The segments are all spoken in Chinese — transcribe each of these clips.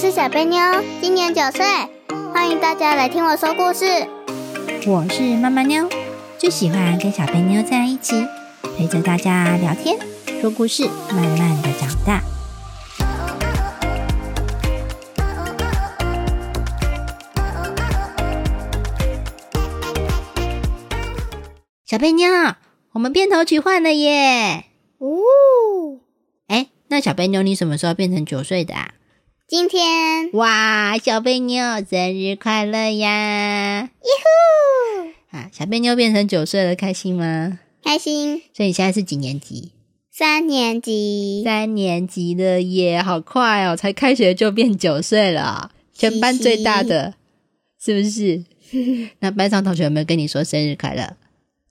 是小贝妞，今年九岁，欢迎大家来听我说故事。我是妈妈妞，最喜欢跟小贝妞在一起，陪着大家聊天、说故事，慢慢的长大。小贝妞，我们片头曲换了耶！哦，哎，那小贝妞，你什么时候变成九岁的啊？今天，哇，小贝妞生日快乐呀！耶呼，啊，小贝妞变成九岁了，开心吗？开心。所以你现在是几年级？三年级，三年级的耶，好快哦，才开学就变九岁了，全班最大的，是不是？那班上同学有没有跟你说生日快乐？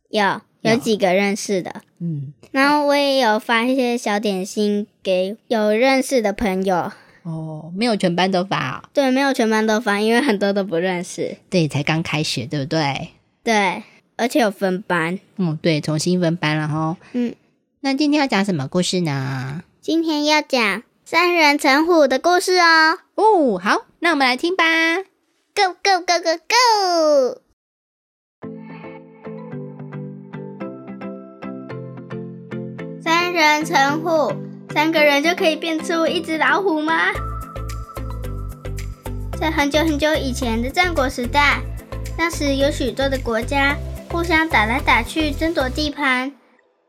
有有有几个认识的，嗯，然后我也有发一些小点心给有认识的朋友。哦，没有全班都发哦，对，没有全班都发，因为很多都不认识。对，才刚开学，对不对？对，而且有分班。嗯，对，重新分班了哈。嗯，那今天要讲什么故事呢？今天要讲三人成虎的故事哦。哦，好，那我们来听吧。Go go go go go！三人成虎，三个人就可以变出一只老虎吗？在很久很久以前的战国时代，那时有许多的国家互相打来打去，争夺地盘。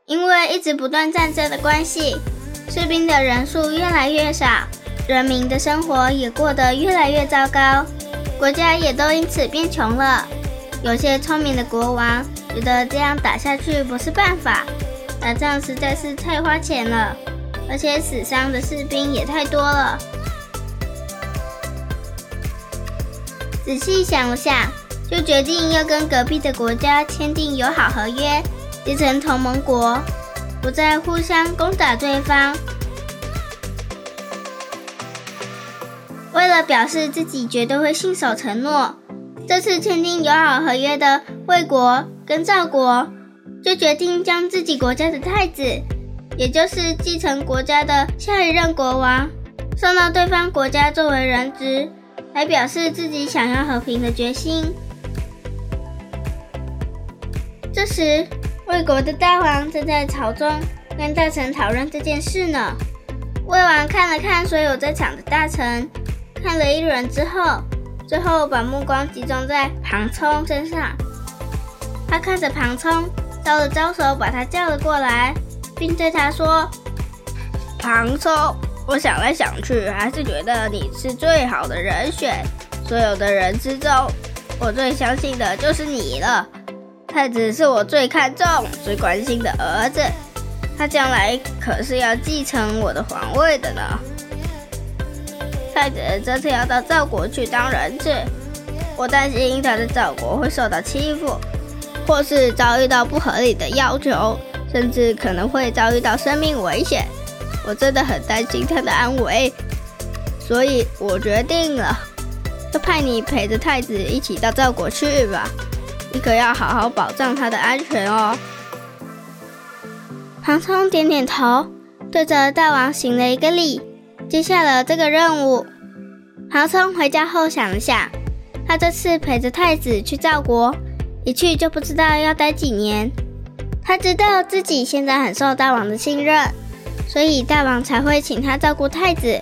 因为一直不断战争的关系，士兵的人数越来越少，人民的生活也过得越来越糟糕。国家也都因此变穷了。有些聪明的国王觉得这样打下去不是办法，打仗实在是太花钱了，而且死伤的士兵也太多了。仔细想了想，就决定要跟隔壁的国家签订友好合约，结成同盟国，不再互相攻打对方。为了表示自己绝对会信守承诺，这次签订友好合约的魏国跟赵国就决定将自己国家的太子，也就是继承国家的下一任国王，送到对方国家作为人质，来表示自己想要和平的决心。这时，魏国的大王正在朝中跟大臣讨论这件事呢。魏王看了看所有在场的大臣，看了一轮之后，最后把目光集中在庞冲身上。他看着庞冲，招了招手，把他叫了过来，并对他说：“庞冲，我想来想去，还是觉得你是最好的人选。所有的人之中，我最相信的就是你了。太子是我最看重、最关心的儿子，他将来可是要继承我的皇位的呢。”太子这次要到赵国去当人质，我担心他在赵国会受到欺负，或是遭遇到不合理的要求，甚至可能会遭遇到生命危险。我真的很担心他的安危，所以我决定了，就派你陪着太子一起到赵国去吧。你可要好好保障他的安全哦。庞冲点点头，对着大王行了一个礼。接下了这个任务。庞冲回家后想了想，他这次陪着太子去赵国，一去就不知道要待几年。他知道自己现在很受大王的信任，所以大王才会请他照顾太子。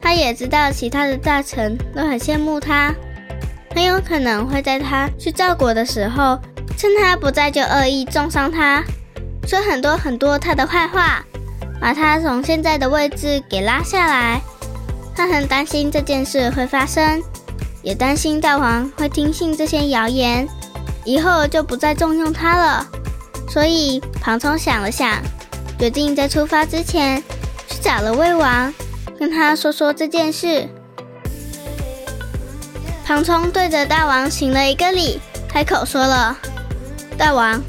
他也知道其他的大臣都很羡慕他，很有可能会在他去赵国的时候，趁他不在就恶意重伤他，说很多很多他的坏话。把他从现在的位置给拉下来。他很担心这件事会发生，也担心大王会听信这些谣言，以后就不再重用他了。所以庞冲想了想，决定在出发之前去找了魏王，跟他说说这件事。庞冲对着大王行了一个礼，开口说了：“大王，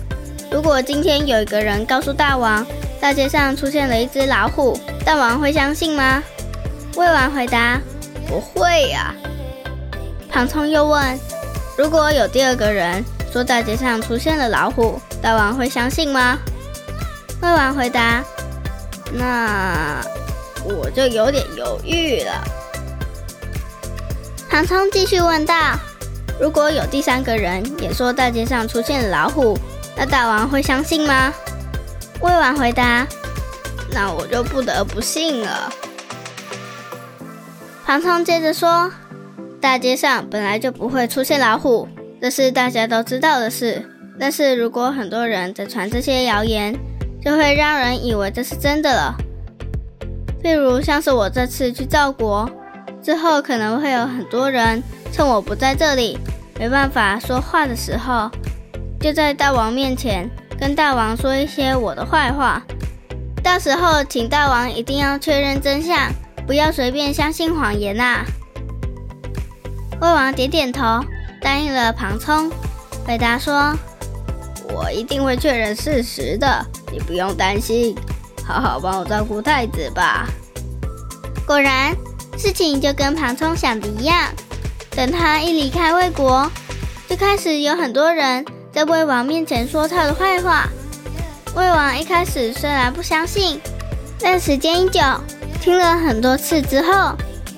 如果今天有一个人告诉大王，大街上出现了一只老虎，大王会相信吗？魏王回答：“不会呀、庞冲又问：“如果有第二个人说大街上出现了老虎，大王会相信吗？”魏王回答：“那我就有点犹豫了。”唐冲继续问道：“如果有第三个人也说大街上出现了老虎，那大王会相信吗？”魏王回答：“那我就不得不信了。”唐冲接着说：“大街上本来就不会出现老虎，这是大家都知道的事。但是如果很多人在传这些谣言，就会让人以为这是真的了。譬如像是我这次去赵国之后，可能会有很多人趁我不在这里，没办法说话的时候，就在大王面前。”跟大王说一些我的坏话，到时候请大王一定要确认真相，不要随便相信谎言呐。魏王点点头，答应了庞冲，回答说：“我一定会确认事实的，你不用担心，好好帮我照顾太子吧。”果然，事情就跟庞冲想的一样，等他一离开魏国，就开始有很多人。在魏王面前说他的坏话，魏王一开始虽然不相信，但时间一久，听了很多次之后，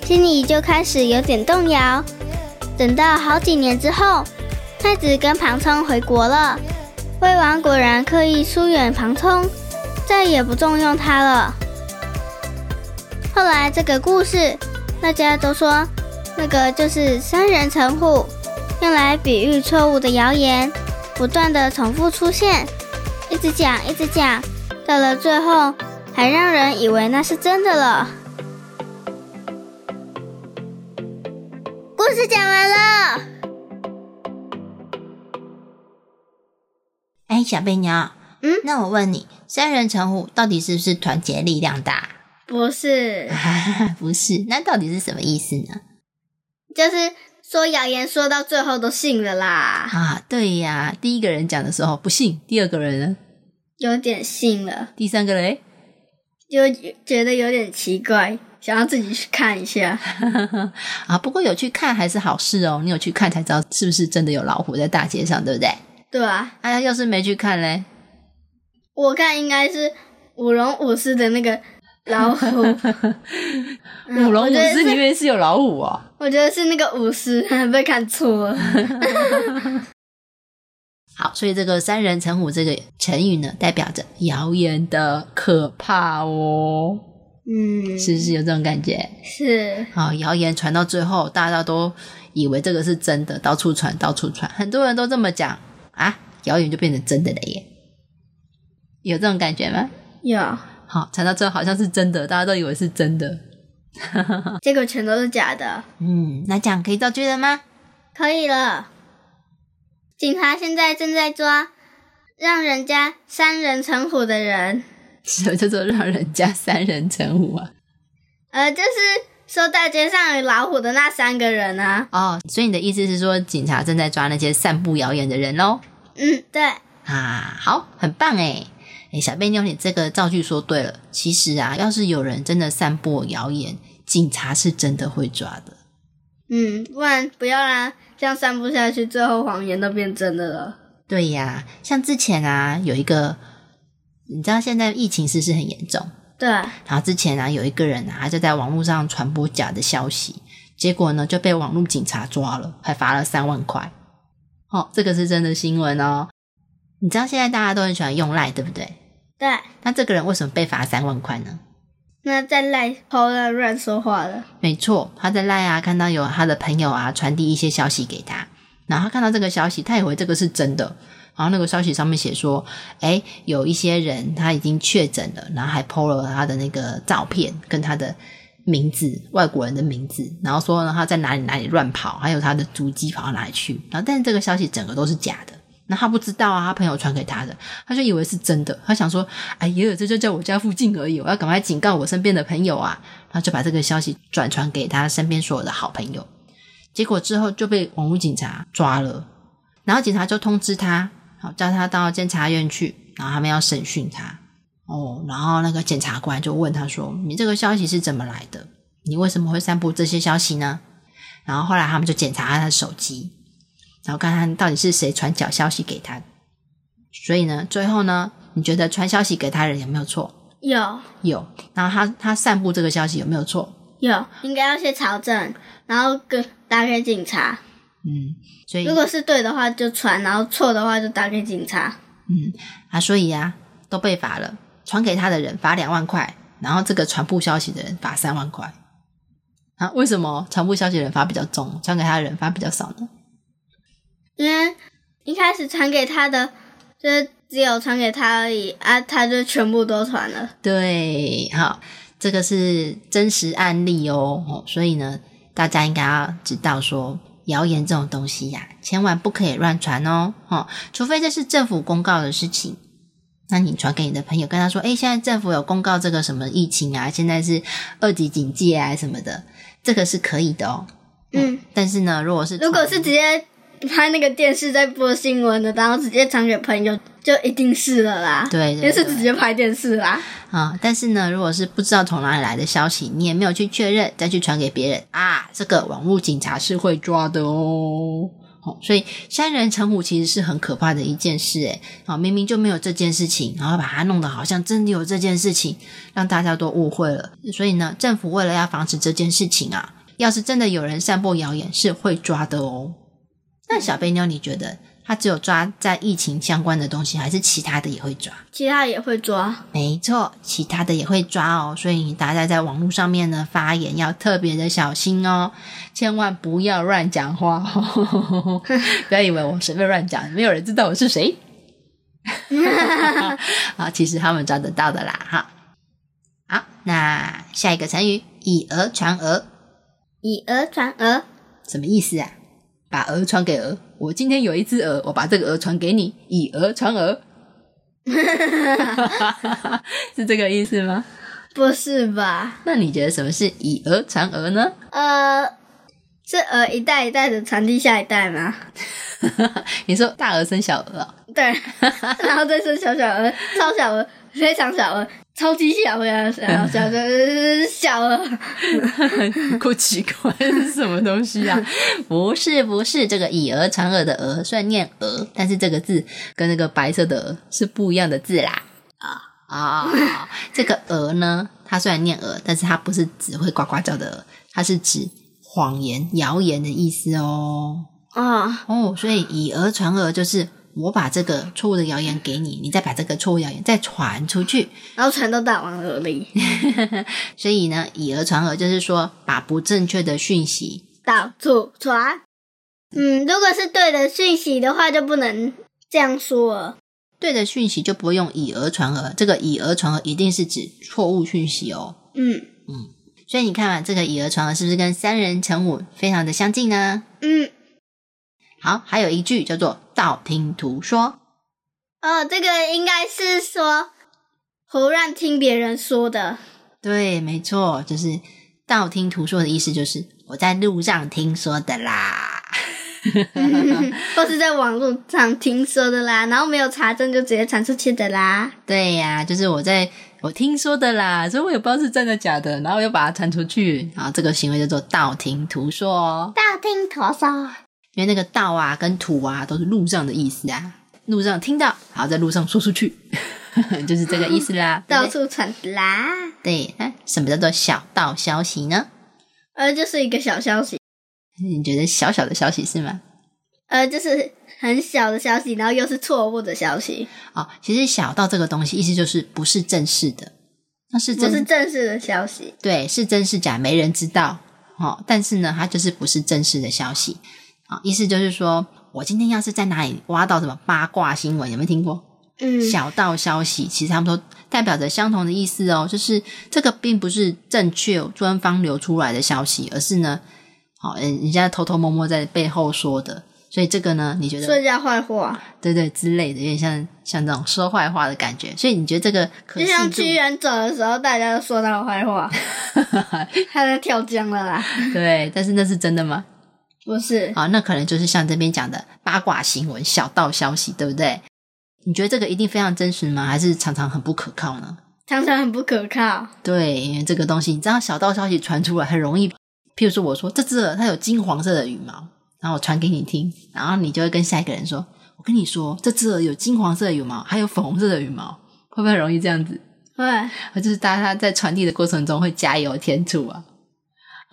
心里就开始有点动摇。等到好几年之后，太子跟庞冲回国了，魏王果然刻意疏远庞冲，再也不重用他了。后来这个故事，大家都说那个就是三人成虎，用来比喻错误的谣言。不断的重复出现，一直讲，一直讲，到了最后，还让人以为那是真的了。故事讲完了。哎，小贝鸟，嗯，那我问你，三人成虎到底是不是团结力量大？不是，不是，那到底是什么意思呢？就是。说谣言说到最后都信了啦！啊，对呀，第一个人讲的时候不信，第二个人呢有点信了，第三个人就觉得有点奇怪，想要自己去看一下。啊，不过有去看还是好事哦，你有去看才知道是不是真的有老虎在大街上，对不对？对啊。哎呀，要是没去看嘞，我看应该是舞龙舞狮的那个。老虎，舞龙舞狮里面是有老虎啊！我觉得是那个舞狮 被看错了。好，所以这个“三人成虎”这个成语呢，代表着谣言的可怕哦。嗯，是不是有这种感觉？是。好，谣言传到最后，大家都以为这个是真的，到处传，到处传，很多人都这么讲啊，谣言就变成真的了耶。有这种感觉吗？有。好，传到最后好像是真的，大家都以为是真的，结果全都是假的。嗯，那这样可以造句了吗？可以了。警察现在正在抓让人家三人成虎的人。什么叫做让人家三人成虎啊？呃，就是说大街上有老虎的那三个人啊。哦，所以你的意思是说，警察正在抓那些散布谣言的人喽？嗯，对。啊，好，很棒哎。哎，小贝妞，你这个造句说对了。其实啊，要是有人真的散播谣言，警察是真的会抓的。嗯，不然不要啦，这样散布下去，最后谎言都变真的了。对呀，像之前啊，有一个，你知道现在疫情是不是很严重。对。然后之前啊，有一个人啊，他就在网络上传播假的消息，结果呢就被网络警察抓了，还罚了三万块。哦，这个是真的新闻哦。你知道现在大家都很喜欢用赖，对不对？对，那这个人为什么被罚三万块呢？那在赖偷了乱说话了。没错，他在赖啊，看到有他的朋友啊传递一些消息给他，然后他看到这个消息，他以为这个是真的。然后那个消息上面写说，哎，有一些人他已经确诊了，然后还 PO 了他的那个照片跟他的名字，外国人的名字，然后说他在哪里哪里乱跑，还有他的足迹跑到哪里去。然后但是这个消息整个都是假的。那他不知道啊，他朋友传给他的，他就以为是真的。他想说：“哎呀，这就在我家附近而已，我要赶快警告我身边的朋友啊！”然后就把这个消息转传给他身边所有的好朋友。结果之后就被网络警察抓了，然后警察就通知他，好叫他到监察院去，然后他们要审讯他。哦，然后那个检察官就问他说：“你这个消息是怎么来的？你为什么会散布这些消息呢？”然后后来他们就检查他的手机。然后看看到底是谁传假消息给他，所以呢，最后呢，你觉得传消息给他人有没有错？有有。然后他他散布这个消息有没有错？有，应该要先查证，然后跟打给警察。嗯，所以如果是对的话就传，然后错的话就打给警察。嗯啊，所以啊都被罚了，传给他的人罚两万块，然后这个传布消息的人罚三万块。啊，为什么传布消息的人罚比较重，传给他的人罚比较少呢？因为一开始传给他的，就是只有传给他而已啊，他就全部都传了。对，好，这个是真实案例哦，哦所以呢，大家应该要知道说，谣言这种东西呀、千万不可以乱传哦，哦，除非这是政府公告的事情。那你传给你的朋友，跟他说：“诶，现在政府有公告这个什么疫情啊，现在是二级警戒啊什么的，这个是可以的哦。嗯，但是呢，如果是如果是直接拍那个电视在播新闻的，然后直接传给朋友，就一定是了啦。对对因为是直接拍电视啦。啊、但是呢，如果是不知道从哪里来的消息，你也没有去确认，再去传给别人啊，这个网络警察是会抓的哦。哦，所以三人成虎其实是很可怕的一件事，诶，啊，明明就没有这件事情，然后把它弄得好像真的有这件事情，让大家都误会了。所以呢，政府为了要防止这件事情啊，要是真的有人散播谣言，是会抓的哦。那小贝妞，你觉得他只有抓在疫情相关的东西，还是其他的也会抓？其他也会抓。没错，其他的也会抓哦，所以大家在网络上面呢发言要特别的小心哦，千万不要乱讲话哦，不要以为我随便乱讲，没有人知道我是谁。啊，其实他们抓得到的啦，哈。好，那下一个成语“以讹传讹以讹传讹，”什么意思啊？把讹传给鹅，我今天有一只鹅，我把这个鹅传给你，以讹传讹，是这个意思吗？不是吧？那你觉得什么是以讹传讹呢？呃，是鹅一代一代的传递下一代吗？你说大鹅生小鹅哦、对，然后再生小小鹅、超小鹅、非常小鹅、超级小鹅、然后小的、小鹅。够 奇怪，是什么东西啊？不是不是，这个以讹传讹的讹虽然念讹，但是这个字跟那个白色的鹅是不一样的字啦。啊啊，这个讹呢，它虽然念讹，但是它不是只会呱呱叫的鹅，它是指谎言、谣言的意思哦。啊、哦，所以以讹传讹就是我把这个错误的谣言给你，你再把这个错误谣言再传出去。然后传到大王耳里，所以呢，以讹传讹就是说把不正确的讯息到处传。嗯，如果是对的讯息的话，就不能这样说了。对的讯息就不会用以讹传讹，这个以讹传讹一定是指错误讯息哦。嗯嗯所以你看啊，这个以讹传讹是不是跟三人成虎非常的相近呢？嗯，好，还有一句叫做道听途说。哦，这个应该是说胡乱听别人说的。对，没错，就是道听途说的意思，就是我在路上听说的啦。或是在网络上听说的啦，然后没有查证就直接传出去的啦。对呀、就是我在我听说的啦，所以我也不知道是真的假的，然后又把它传出去，然后这个行为叫做道听途说哦。道听途说，因为那个道啊跟土啊都是路上的意思啊，路上听到，好在路上说出去，就是这个意思啦。到处传啦。对，那什么叫做小道消息呢？呃，就是一个小消息，你觉得小小的消息是吗？呃，就是很小的消息，然后又是错误的消息，哦，其实小道这个东西意思就是不是正式的，那是不真是正式的消息。对，是真是假，没人知道。哦，但是呢，它就是不是正式的消息啊、意思就是说我今天要是在哪里挖到什么八卦新闻，有没有听过？嗯，小道消息，其实他们都代表着相同的意思哦，就是这个并不是正确官方流出来的消息，而是呢，好、人人家偷偷摸摸在背后说的。所以这个呢，你觉得说人家坏话，对对之类的，有点像像这种说坏话的感觉。所以你觉得这个可就像屈原走的时候，大家都说他的坏话，他在跳江了啦。对，但是那是真的吗？不是，啊，那可能就是像这边讲的八卦新闻、小道消息，对不对？你觉得这个一定非常真实吗？还是常常很不可靠呢？常常很不可靠。对，因为这个东西，你知道小道消息传出来很容易，譬如说我说这只鹅它有金黄色的羽毛，然后我传给你听，然后你就会跟下一个人说，我跟你说这只鹅有金黄色的羽毛，还有粉红色的羽毛，会不会很容易这样子？对，就是大家在传递的过程中会加油添醋啊。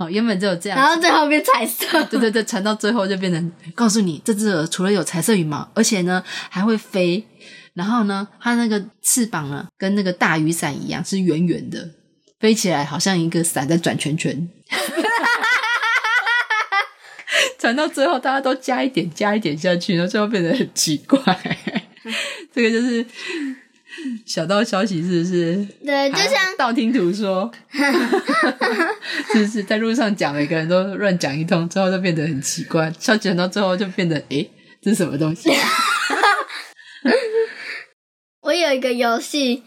哦，原本只有这样，然后最后变彩色。对对对，传到最后就变成告诉你，这只鹅除了有彩色羽毛，而且呢还会飞。然后呢，它那个翅膀呢，跟那个大雨伞一样，是圆圆的，飞起来好像一个伞在转圈圈。传到最后，大家都加一点加一点下去，然后最后变得很奇怪。这个就是小道消息，是不是？对，就像道听途说，是不是？在路上讲，每个人都乱讲一通，最后就变得很奇怪。消息传到最后就变得，诶，这是什么东西？我有一个游戏，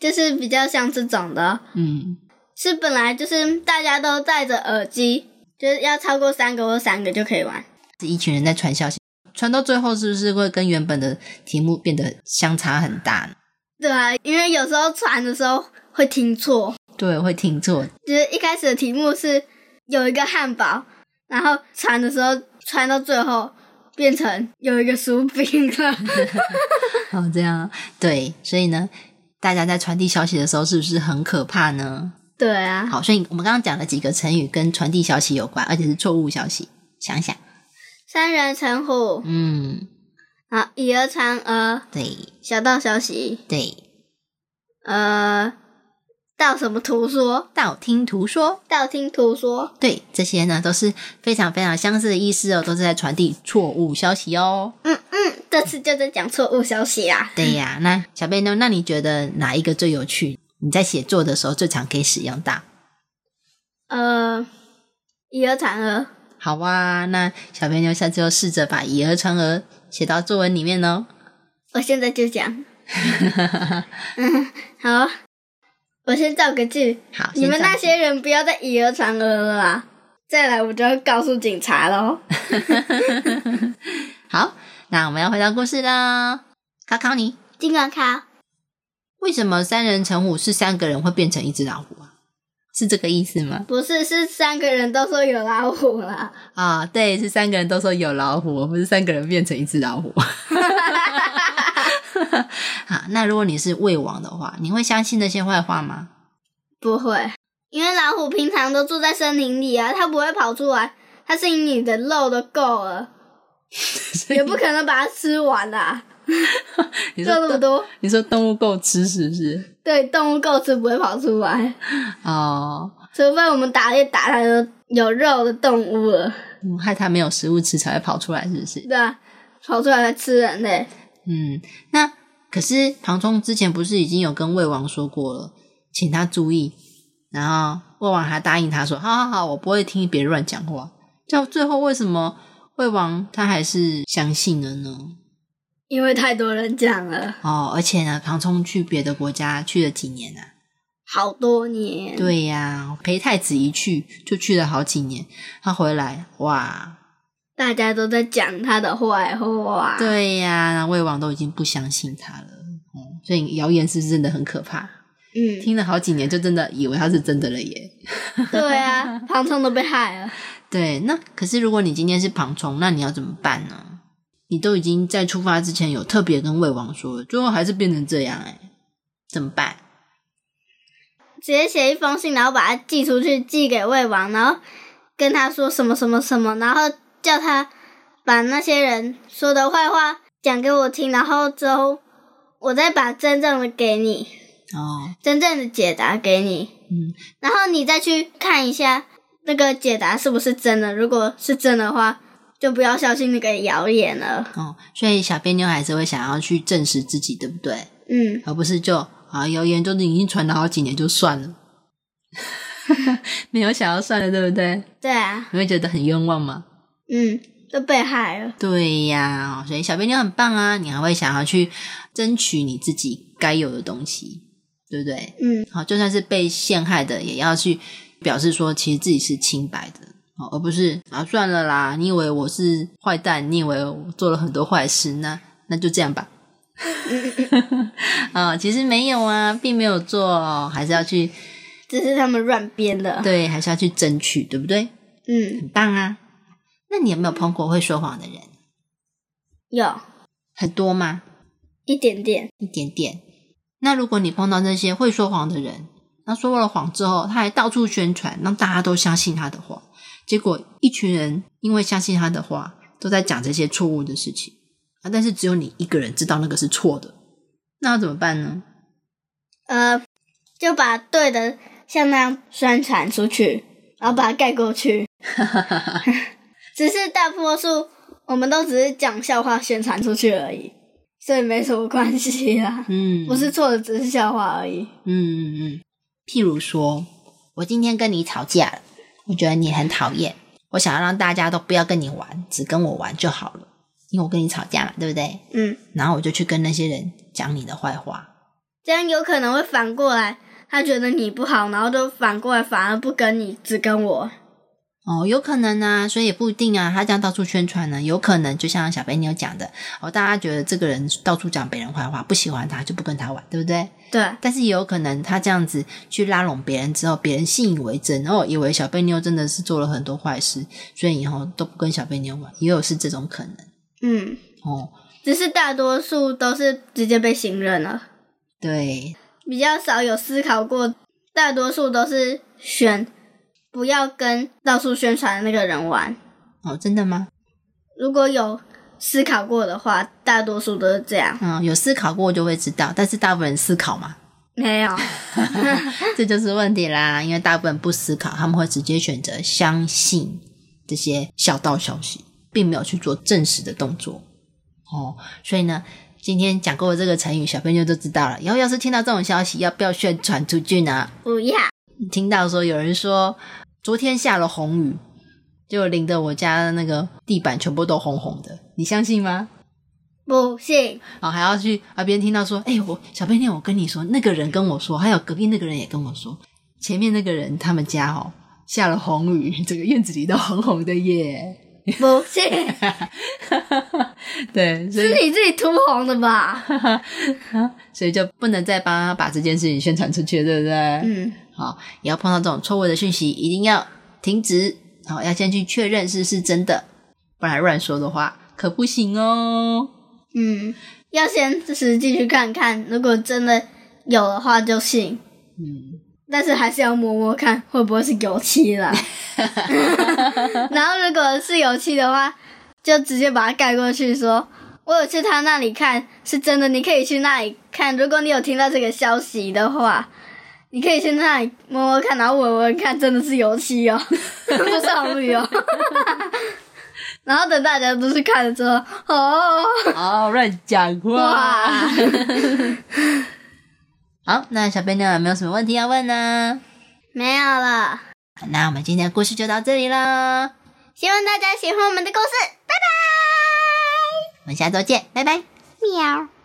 就是比较像这种的，嗯，是本来就是大家都戴着耳机，就是要超过三个或三个就可以玩。是一群人在传消息，传到最后是不是会跟原本的题目变得相差很大呢？对啊，因为有时候传的时候会听错，对，会听错。就是一开始的题目是有一个汉堡，然后传的时候传到最后变成有一个薯饼了。哦，这样对，所以呢，大家在传递消息的时候是不是很可怕呢？对啊，好，所以我们刚刚讲了几个成语跟传递消息有关，而且是错误消息。想想，三人成虎，嗯，啊，以讹传讹，对小道消息，对，呃，道什么途说，道听途说，道听途说，对，这些呢都是非常非常相似的意思哦，都是在传递错误消息哦。嗯嗯，这次就在讲错误消息啊。对呀，那小贝呢？那你觉得哪一个最有趣？你在写作的时候最常可以使用到？呃，以讹传讹，好啊，那小贝妞下次就试着把以讹传讹写到作文里面哦。我现在就讲。嗯，好，我先造个句。好，你们那些人不要再以讹传讹了啦！再来我就要告诉警察喽。好，那我们要回到故事啦。考考你，金管卡，为什么三人成虎是三个人会变成一只老虎啊？是这个意思吗？不是，是三个人都说有老虎啦。啊，对，是三个人都说有老虎，而不是三个人变成一只老虎。好，那如果你是魏王的话，你会相信那些坏话吗？不会，因为老虎平常都住在森林里啊，它不会跑出来，它是以你的肉都够了，也不可能把它吃完啦、你说那么多，你说动物够吃是不是？对，动物够吃不会跑出来，哦，除非我们打猎打它的有肉的动物了，嗯害它没有食物吃才会跑出来，是不是？对啊，跑出来来吃人嘞。嗯，那可是唐冲之前不是已经有跟魏王说过了，请他注意，然后魏王还答应他说：“好好好，我不会听别人乱讲话。”到最后为什么魏王他还是相信了呢？因为太多人讲了，哦，而且呢，庞冲去别的国家去了几年啊？好多年。对呀，陪太子一去就去了好几年，他回来哇，大家都在讲他的坏话。，对呀，那魏王都已经不相信他了。嗯，所以谣言是真的很可怕。嗯，听了好几年，就真的以为他是真的了耶。对啊，庞冲都被害了。对，那可是如果你今天是庞冲，那你要怎么办呢？你都已经在出发之前有特别跟魏王说了，最后还是变成这样，哎，怎么办？直接写一封信，然后把它寄出去，寄给魏王，然后跟他说什么什么什么，然后叫他把那些人说的坏话讲给我听，然后之后我再把真正的给你，哦，真正的解答给你，嗯，然后你再去看一下那个解答是不是真的，如果是真的话，就不要相信那个谣言了。哦，所以小别妞还是会想要去证实自己，对不对？嗯，而不是就啊谣言就是已经传了好几年就算了，没有想要算了，对不对？对啊，你会觉得很冤枉吗？嗯，都被害了。对呀，所以小别妞很棒啊，你还会想要去争取你自己该有的东西，对不对？嗯，好，就算是被陷害的，也要去表示说，其实自己是清白的，哦，而不是啊，算了啦，你以为我是坏蛋，你以为我做了很多坏事，那那就这样吧。啊、其实没有啊，并没有做，还是要去只是他们乱编的。对，还是要去争取，对不对？嗯，很棒啊。那你有没有碰过会说谎的人？有很多吗？一点点。一点点。那如果你碰到那些会说谎的人，那说了谎之后，他还到处宣传，让大家都相信他的话。结果一群人因为相信他的话，都在讲这些错误的事情啊。但是只有你一个人知道那个是错的，那要怎么办呢？呃，就把对的像那样宣传出去，然后把它盖过去。只是大多数我们都只是讲笑话宣传出去而已，所以没什么关系啦。嗯，不是错的，只是笑话而已。嗯嗯嗯。譬如说，我今天跟你吵架了，我觉得你很讨厌，我想要让大家都不要跟你玩，只跟我玩就好了，因为我跟你吵架嘛，对不对？嗯，然后我就去跟那些人讲你的坏话。这样有可能会反过来，他觉得你不好，然后就反过来反而不跟你，只跟我。哦，有可能啊，所以也不一定啊。他这样到处宣传呢，有可能就像小贝妞讲的，哦，大家觉得这个人到处讲别人坏话，不喜欢他就不跟他玩，对不对？对，但是也有可能他这样子去拉拢别人之后，别人信以为真，哦，以为小贝妞真的是做了很多坏事，所以以后都不跟小贝妞玩，也有是这种可能。嗯，哦，只是大多数都是直接被信任了，对，比较少有思考过，大多数都是选不要跟到处宣传的那个人玩。哦，真的吗？如果有思考过的话，大多数都是这样。嗯，有思考过就会知道，但是大部分人思考吗，没有，这就是问题啦。因为大部分人不思考，他们会直接选择相信这些小道消息，并没有去做证实的动作。哦，所以呢，今天讲过的这个成语，小朋友都知道了。以后要是听到这种消息，要不要宣传出去呢？不要。听到说有人说昨天下了红雨，就淋得我家的那个地板全部都红红的，你相信吗？不信，然后还要去啊，别人听到说，哎、我小贝妞，我跟你说，那个人跟我说，还有隔壁那个人也跟我说，前面那个人他们家哦下了红雨，整个院子里都红红的耶。不信，对，所以是你自己涂红的吧？所以就不能再帮他把这件事情宣传出去，对不对？嗯，好，也要碰到这种错误的讯息，一定要停止。好，要先去确认是不是真的，不然乱说的话可不行哦。嗯，要先实际去看看，如果真的有的话就信，嗯，但是还是要摸摸看会不会是油漆啦。然后如果是油漆的话，就直接把它盖过去说。我有去他那里看，是真的。你可以去那里看。如果你有听到这个消息的话，你可以去那里摸摸看，然后闻闻看，真的是油漆哦，不是红绿哦。然后等大家都去看了之后，哦，好，乱讲话。哇，好，那小贝妞有没有什么问题要问呢？没有了。那我们今天的故事就到这里了，希望大家喜欢我们的故事，拜拜。我们下周见，拜拜。喵。